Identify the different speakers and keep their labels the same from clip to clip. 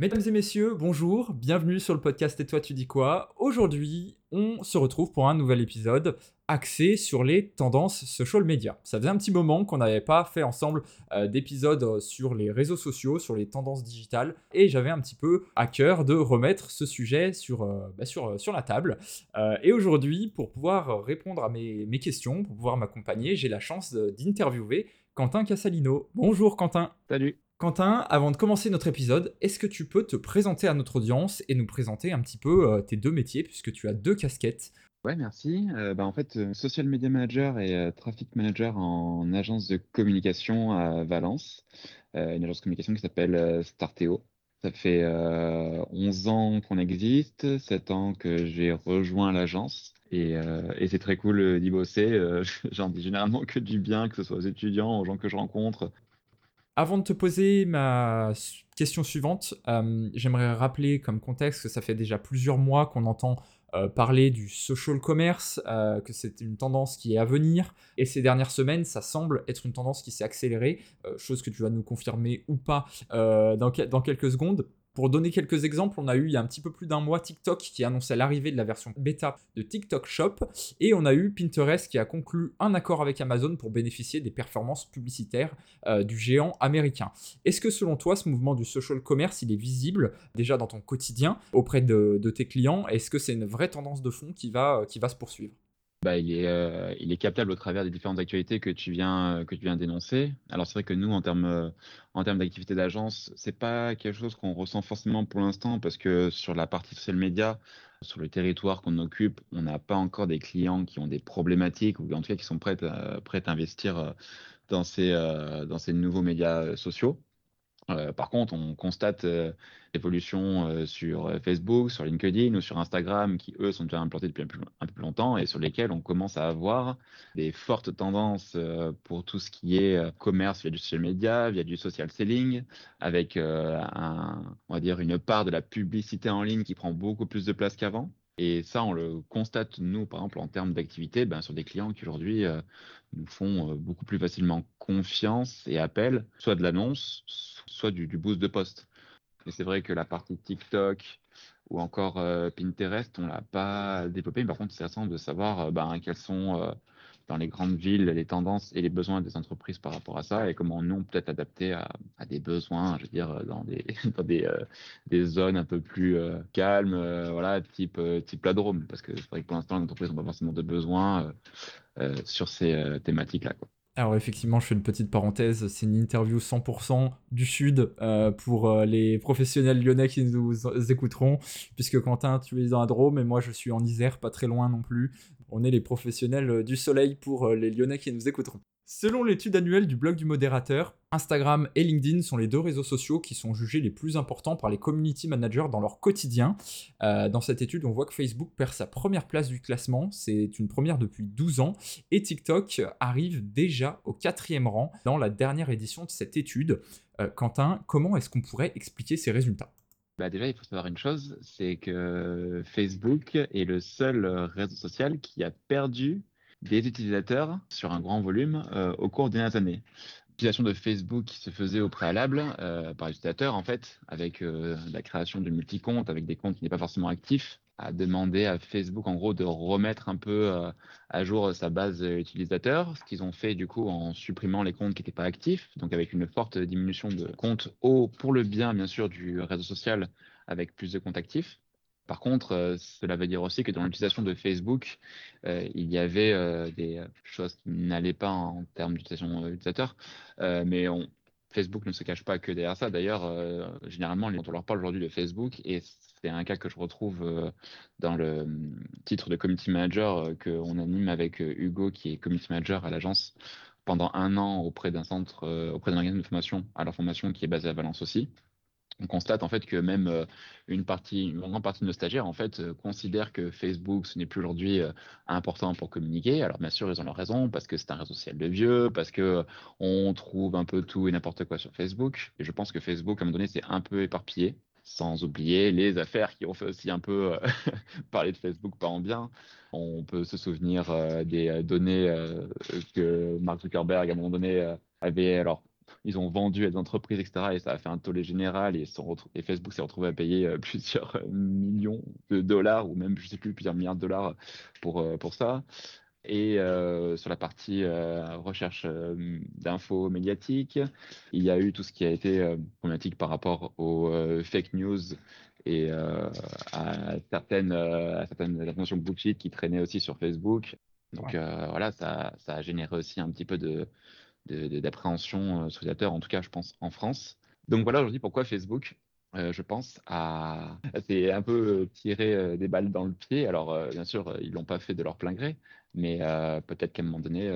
Speaker 1: Mesdames et messieurs, bonjour, bienvenue sur le podcast Et toi tu dis quoi? Aujourd'hui, on se retrouve pour un nouvel épisode axé sur les tendances social media. Ça faisait un petit moment qu'on n'avait pas fait ensemble euh, d'épisodes sur les réseaux sociaux, sur les tendances digitales, et j'avais un petit peu à cœur de remettre ce sujet sur, euh, bah, sur, sur la table. Euh, et aujourd'hui, pour pouvoir répondre à mes, mes questions, pour pouvoir m'accompagner, j'ai la chance d'interviewer Quentin Cassalino. Bonjour Quentin.
Speaker 2: Salut.
Speaker 1: Quentin, avant de commencer notre épisode, est-ce que tu peux te présenter à notre audience et nous présenter un petit peu euh, tes deux métiers, puisque tu as deux casquettes?
Speaker 2: Ouais, merci. Euh, bah, en fait, euh, social media manager et traffic manager en agence de communication à Valence, une agence de communication qui s'appelle Starteo. Ça fait 11 ans qu'on existe, 7 ans que j'ai rejoint l'agence. Et, et c'est très cool d'y bosser. J'en dis généralement que du bien, que ce soit aux étudiants, aux gens que je rencontre,
Speaker 1: avant de te poser ma question suivante, euh, j'aimerais rappeler comme contexte que ça fait déjà plusieurs mois qu'on entend euh, parler du social commerce, euh, que c'est une tendance qui est à venir. Et ces dernières semaines, ça semble être une tendance qui s'est accélérée, chose que tu vas nous confirmer ou pas dans, dans quelques secondes. Pour donner quelques exemples, on a eu il y a un petit peu plus d'un mois TikTok qui annonçait l'arrivée de la version bêta de TikTok Shop et on a eu Pinterest qui a conclu un accord avec Amazon pour bénéficier des performances publicitaires euh, du géant américain. Est-ce que selon toi, ce mouvement du social commerce, il est visible déjà dans ton quotidien auprès de, tes clients? Est-ce que c'est une vraie tendance de fond qui va, qui va se poursuivre?
Speaker 2: Bah, il, est, euh, au travers des différentes actualités que tu viens, que tu viens d'énoncer. Alors c'est vrai que nous, en termes, euh, en termes d'activité d'agence, c'est pas quelque chose qu'on ressent forcément pour l'instant parce que sur la partie social media, sur le territoire qu'on occupe, on n'a pas encore des clients qui ont des problématiques ou en tout cas qui sont prêts à, prêts à investir euh, dans ces, dans ces nouveaux médias sociaux. Euh, par contre, on constate euh, euh, sur Facebook, sur LinkedIn ou sur Instagram, qui eux sont déjà implantés depuis un peu, plus longtemps et sur lesquels on commence à avoir des fortes tendances pour tout ce qui est commerce via du social media, via du social selling, avec on va dire une part de la publicité en ligne qui prend beaucoup plus de place qu'avant. Et ça, on le constate, nous, par exemple, en termes d'activité, ben, sur des clients qui aujourd'hui nous font beaucoup plus facilement confiance et appellent soit de l'annonce, soit du, boost de poste. Et c'est vrai que la partie TikTok ou encore euh, Pinterest, on l'a pas développé. par contre, c'est intéressant de savoir euh, ben, quelles sont euh, dans les grandes villes les tendances et les besoins des entreprises par rapport à ça et comment nous, peut-être adapter à, des besoins, je veux dire, dans des, dans des, des zones un peu plus calmes, voilà, type, type la Drôme. Parce que c'est vrai que pour l'instant, les entreprises n'ont pas forcément de besoins sur ces thématiques-là.
Speaker 1: Alors effectivement, je fais une petite parenthèse, c'est une interview 100% du Sud euh, pour euh, les professionnels lyonnais qui nous écouteront, puisque Quentin, tu es dans la Drôme et moi je suis en Isère, pas très loin non plus. On est les professionnels du soleil pour euh, les Lyonnais qui nous écouteront. Selon l'étude annuelle du blog du modérateur, Instagram et LinkedIn sont les deux réseaux sociaux qui sont jugés les plus importants par les community managers dans leur quotidien. Euh, dans cette étude, on voit que Facebook perd sa première place du classement, c'est une première depuis 12 ans, et TikTok arrive déjà au quatrième rang dans la dernière édition de cette étude. Euh, Quentin, comment est-ce qu'on pourrait expliquer ces résultats?
Speaker 2: Bah déjà, il faut savoir une chose, c'est que Facebook est le seul réseau social qui a perdu des utilisateurs sur un grand volume euh, au cours des dernières années. L'utilisation de Facebook qui se faisait au préalable euh, par l'utilisateur, en fait, avec euh, la création de multi-comptes, avec des comptes qui n'est pas forcément actifs, a demandé à Facebook en gros de remettre un peu à jour sa base utilisateur, ce qu'ils ont fait du coup en supprimant les comptes qui n'étaient pas actifs, donc avec une forte diminution de comptes au pour le bien bien sûr du réseau social avec plus de comptes actifs. Par contre, euh, cela veut dire aussi que dans l'utilisation de Facebook, euh, il y avait euh, des choses qui n'allaient pas en termes d'utilisation utilisateur, mais Facebook ne se cache pas que derrière ça. D'ailleurs, généralement, on leur parle aujourd'hui de Facebook et c'est un cas que je retrouve dans le titre de community manager qu'on anime avec Hugo, qui est community manager à l'agence pendant un an auprès d'un centre, auprès d'un organisme de formation à la formation qui est basé à Valence aussi on constate en fait que même euh, une partie, une grande partie de nos stagiaires en fait euh, considèrent que Facebook ce n'est plus aujourd'hui euh, important pour communiquer. Alors bien sûr ils ont leur raison parce que c'est un réseau social de vieux, parce que on trouve un peu tout et n'importe quoi sur Facebook. Et je pense que Facebook à un moment donné c'est un peu éparpillé, sans oublier les affaires qui ont fait aussi un peu parler de Facebook pas en bien. On peut se souvenir des données que Mark Zuckerberg à un moment donné avait alors ils ont vendu à des entreprises, etc. Et ça a fait un tollé général et, et Facebook s'est retrouvé à payer euh, plusieurs millions de dollars ou même, je sais plus, plusieurs milliards de dollars pour, pour ça. Et sur la partie recherche d'infos médiatiques, il y a eu tout ce qui a été problématique par rapport aux fake news et à certaines, à certaines informations bullshit qui traînaient aussi sur Facebook. Donc voilà, ça, ça, a généré aussi un petit peu de, d'appréhension sur les en tout cas, je pense, en France. Donc voilà aujourd'hui pourquoi Facebook euh, je pense, à. C'est un peu tirer euh, des balles dans le pied. Alors, euh, bien sûr, ils l'ont pas fait de leur plein gré, mais peut-être qu'à un moment donné,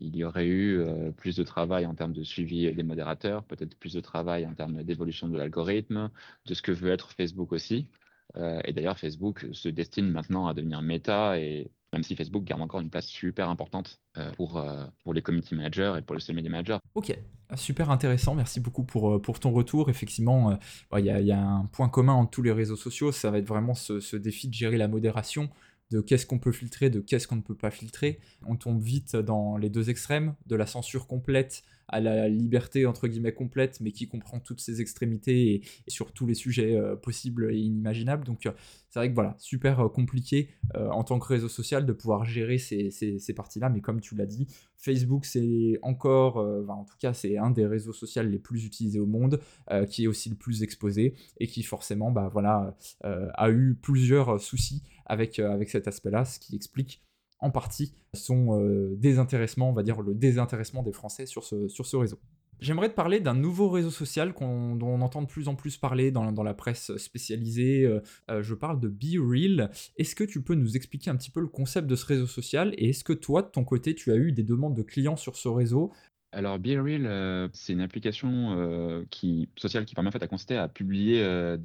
Speaker 2: il y aurait eu plus de travail en termes de suivi des modérateurs, peut-être plus de travail en termes d'évolution de l'algorithme, de ce que veut être Facebook aussi. et d'ailleurs, Facebook se destine maintenant à devenir méta et même si Facebook garde encore une place super importante euh, pour, euh, pour les community managers et pour les media managers.
Speaker 1: Ok, super intéressant, merci beaucoup pour, euh, pour ton retour. Effectivement, il y, y, a un point commun entre tous les réseaux sociaux, ça va être vraiment ce défi de gérer la modération de qu'est-ce qu'on peut filtrer, de qu'est-ce qu'on ne peut pas filtrer. On tombe vite dans les deux extrêmes, de la censure complète à la liberté entre guillemets complète, mais qui comprend toutes ces extrémités et, sur tous les sujets euh, possibles et inimaginables. Donc euh, c'est vrai que voilà, super euh, compliqué en tant que réseau social de pouvoir gérer ces, ces, parties-là, mais comme tu l'as dit, Facebook c'est encore, en tout cas c'est un des réseaux sociaux les plus utilisés au monde, qui est aussi le plus exposé et qui forcément bah, voilà, a eu plusieurs soucis avec, avec cet aspect-là, ce qui explique en partie son euh, désintéressement, on va dire le désintéressement des Français sur ce, sur ce réseau. J'aimerais te parler d'un nouveau réseau social dont on entend de plus en plus parler dans, dans la presse spécialisée. Euh, euh, je parle de BeReal. Est-ce que tu peux nous expliquer un petit peu le concept de ce réseau social et est-ce que toi, de ton côté, tu as eu des demandes de clients sur ce réseau
Speaker 2: alors, BeReal, euh, c'est une application euh, qui, sociale qui permet en fait à consister à publier euh,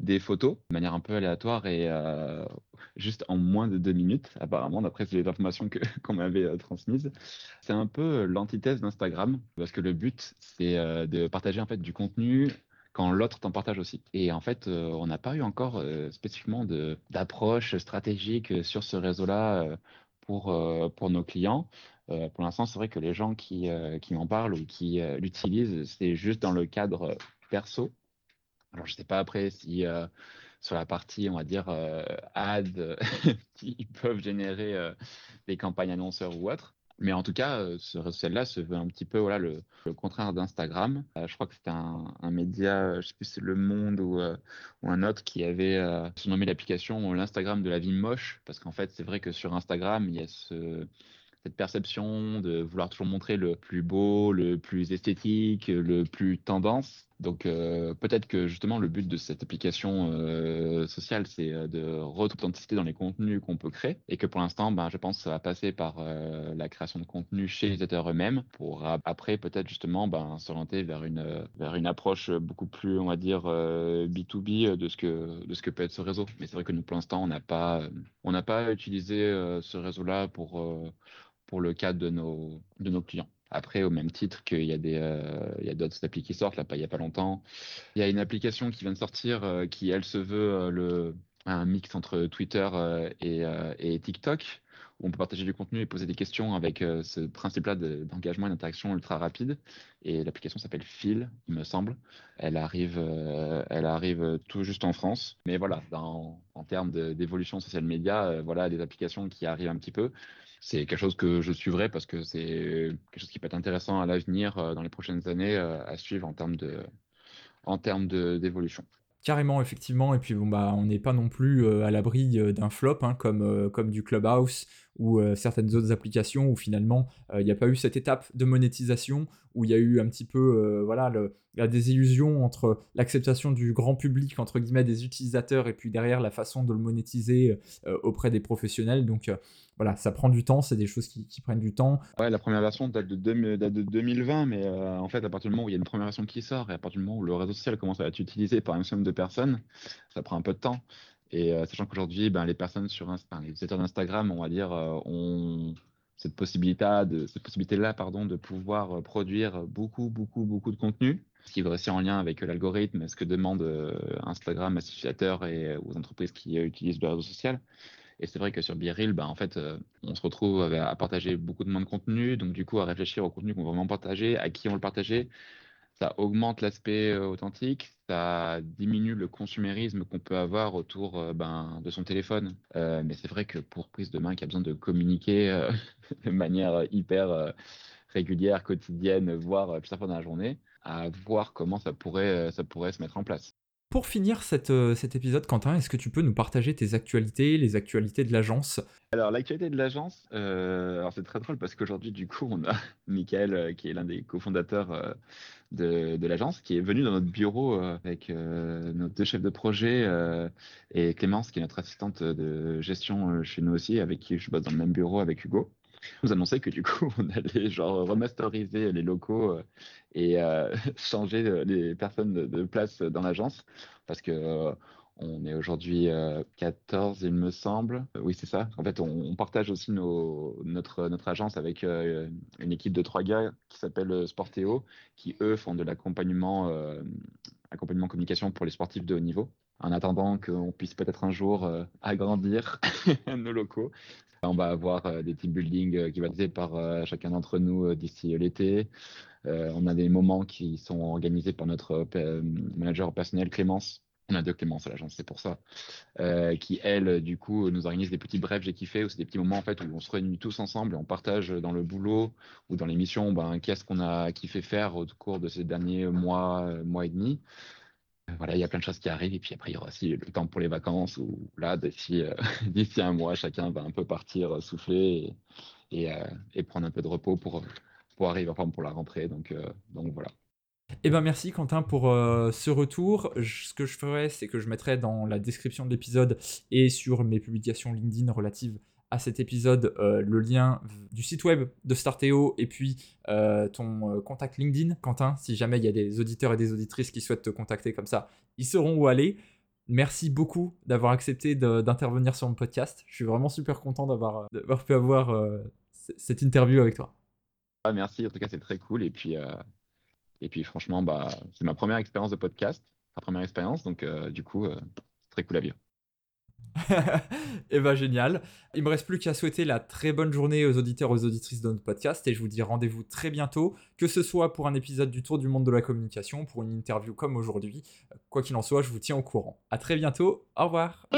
Speaker 2: des, photos de manière un peu aléatoire et juste en moins de deux minutes, apparemment, d'après les informations que, qu'on m'avait transmises. C'est un peu l'antithèse d'Instagram, parce que le but, c'est de partager en fait du contenu quand l'autre t'en partage aussi. Et en fait, on n'a pas eu encore spécifiquement d'approche stratégique sur ce réseau-là pour, pour nos clients. Euh, pour l'instant, c'est vrai que les gens qui, euh, qui m'en parlent ou qui euh, l'utilisent, c'est juste dans le cadre perso. Alors, je ne sais pas après si sur la partie, on va dire, ad, ils peuvent générer des campagnes annonceurs ou autres. Mais en tout cas, ce réseau-là se veut un petit peu voilà, le, contraire d'Instagram. je crois que c'était un, média, je ne sais plus si c'est Le Monde ou, ou, un autre, qui avait surnommé l'application l'Instagram de la vie moche. Parce qu'en fait, c'est vrai que sur Instagram, il y a ce, cette perception de vouloir toujours montrer le plus beau, le plus esthétique, le plus tendance. Donc euh, peut-être que justement le but de cette application euh, sociale, c'est euh, de retrouver dans les contenus qu'on peut créer et que pour l'instant, ben, je pense que ça va passer par la création de contenu chez les utilisateurs eux-mêmes pour après peut-être justement ben, s'orienter vers une, vers une approche beaucoup plus, on va dire, B2B de ce, que, de ce que peut être ce réseau. Mais c'est vrai que nous, pour l'instant, on n'a pas, on n'a pas utilisé ce réseau-là pour pour le cas de nos, de nos clients. Après, au même titre qu'il y a des, euh, il y a d'autres applis qui sortent, là, pas, il n'y a pas longtemps. Il y a une application qui vient de sortir euh, qui, elle, se veut euh, le, un mix entre Twitter et, et, TikTok, où on peut partager du contenu et poser des questions avec ce principe-là d'engagement et d'interaction ultra rapide. Et l'application s'appelle Phil, il me semble. Elle arrive, elle arrive tout juste en France. Mais voilà, en termes d'évolution social média, voilà des applications qui arrivent un petit peu c'est quelque chose que je suivrai parce que c'est quelque chose qui peut être intéressant à l'avenir euh, dans les prochaines années euh, à suivre en termes d'évolution.
Speaker 1: Carrément, effectivement. Et puis, bon, bah, on n'est pas non plus euh, à l'abri d'un flop, hein, comme du Clubhouse ou certaines autres applications où finalement, il n'y a pas eu cette étape de monétisation, où il y a eu un petit peu voilà, le, la désillusion entre l'acceptation du grand public, entre guillemets, des utilisateurs, et puis derrière la façon de le monétiser auprès des professionnels. Donc, voilà, ça prend du temps, c'est des choses qui, prennent du temps.
Speaker 2: Ouais, la première version date de, de 2020, mais euh, en fait, à partir du moment où il y a une première version qui sort et à partir du moment où le réseau social commence à être utilisé par un maximum de personnes, ça prend un peu de temps. Et euh, sachant qu'aujourd'hui, ben, les personnes sur les utilisateurs d'Instagram, on va dire, euh, ont cette possibilité, de, cette possibilité-là, pardon, de pouvoir produire beaucoup, beaucoup, beaucoup de contenu, ce qui va aussi en lien avec l'algorithme, ce que demande Instagram à ses utilisateurs et aux entreprises qui utilisent le réseau social. Et c'est vrai que sur Biril, bah, en fait, on se retrouve à, partager beaucoup de moins de contenu, donc du coup à réfléchir au contenu qu'on va vraiment partager, à qui on le partager. Ça augmente l'aspect authentique, ça diminue le consumérisme qu'on peut avoir autour ben, de son téléphone. mais c'est vrai que pour prise de main qui a besoin de communiquer de manière hyper régulière, quotidienne, voire plusieurs fois dans la journée, à voir comment ça pourrait, ça pourrait se mettre en place.
Speaker 1: Pour finir euh, cet épisode, Quentin, est-ce que tu peux nous partager tes actualités, les actualités de l'agence?
Speaker 2: Alors, l'actualité de l'agence, euh, alors c'est très drôle parce qu'aujourd'hui, du coup, on a Michael, euh, qui est l'un des cofondateurs de, l'agence, qui est venu dans notre bureau avec nos deux chefs de projet et Clémence, qui est notre assistante de gestion chez nous aussi, avec qui je bosse dans le même bureau avec Hugo nous annonçait que du coup, on allait genre remasteriser les locaux euh, et euh, changer les personnes de, place dans l'agence parce que euh, on est aujourd'hui 14, il me semble. Oui, c'est ça. En fait, on, partage aussi notre, notre agence avec une équipe de trois gars qui s'appelle Sportéo, qui eux font de l'accompagnement accompagnement communication pour les sportifs de haut niveau en attendant qu'on puisse peut-être un jour agrandir nos locaux. On va avoir euh, des team building euh, qui va être fait par euh, chacun d'entre nous d'ici l'été. on a des moments qui sont organisés par notre manager personnel Clémence. On a deux Clémence à l'agence, c'est pour ça. qui, elle, du coup, nous organise des petits brefs j'ai kiffé, ou c'est des petits moments en fait où on se réunit tous ensemble et on partage dans le boulot ou dans l'émission ben, qu'est-ce qu'on a kiffé faire au cours de ces derniers mois, mois et demi voilà, il y a plein de choses qui arrivent. Et puis après, il y aura aussi le temps pour les vacances où là, d'ici, euh, d'ici un mois, chacun va un peu partir euh, souffler et, euh, prendre un peu de repos pour, pour arriver en forme pour la rentrée. Donc, donc voilà.
Speaker 1: Eh ben merci Quentin pour ce retour. ce que je ferai, c'est que je mettrai dans la description de l'épisode et sur mes publications LinkedIn relatives à cet épisode euh, le lien du site web de Starteo et puis euh, ton euh, contact LinkedIn, Quentin. Si jamais il y a des auditeurs et des auditrices qui souhaitent te contacter comme ça, ils sauront où aller. Merci beaucoup d'avoir accepté d'intervenir sur mon podcast. Je suis vraiment super content d'avoir pu avoir cette interview avec toi.
Speaker 2: Ah, merci, en tout cas c'est très cool. Et puis, et puis franchement, bah, c'est ma première expérience de podcast, ma première expérience, donc du coup, c'est très cool à vivre.
Speaker 1: et eh ben génial. Il me reste plus qu'à souhaiter la très bonne journée aux auditeurs, aux auditrices de notre podcast et je vous dis rendez-vous très bientôt, que ce soit pour un épisode du Tour du monde de la communication, pour une interview comme aujourd'hui. Quoi qu'il en soit, je vous tiens au courant. À très bientôt. Au revoir.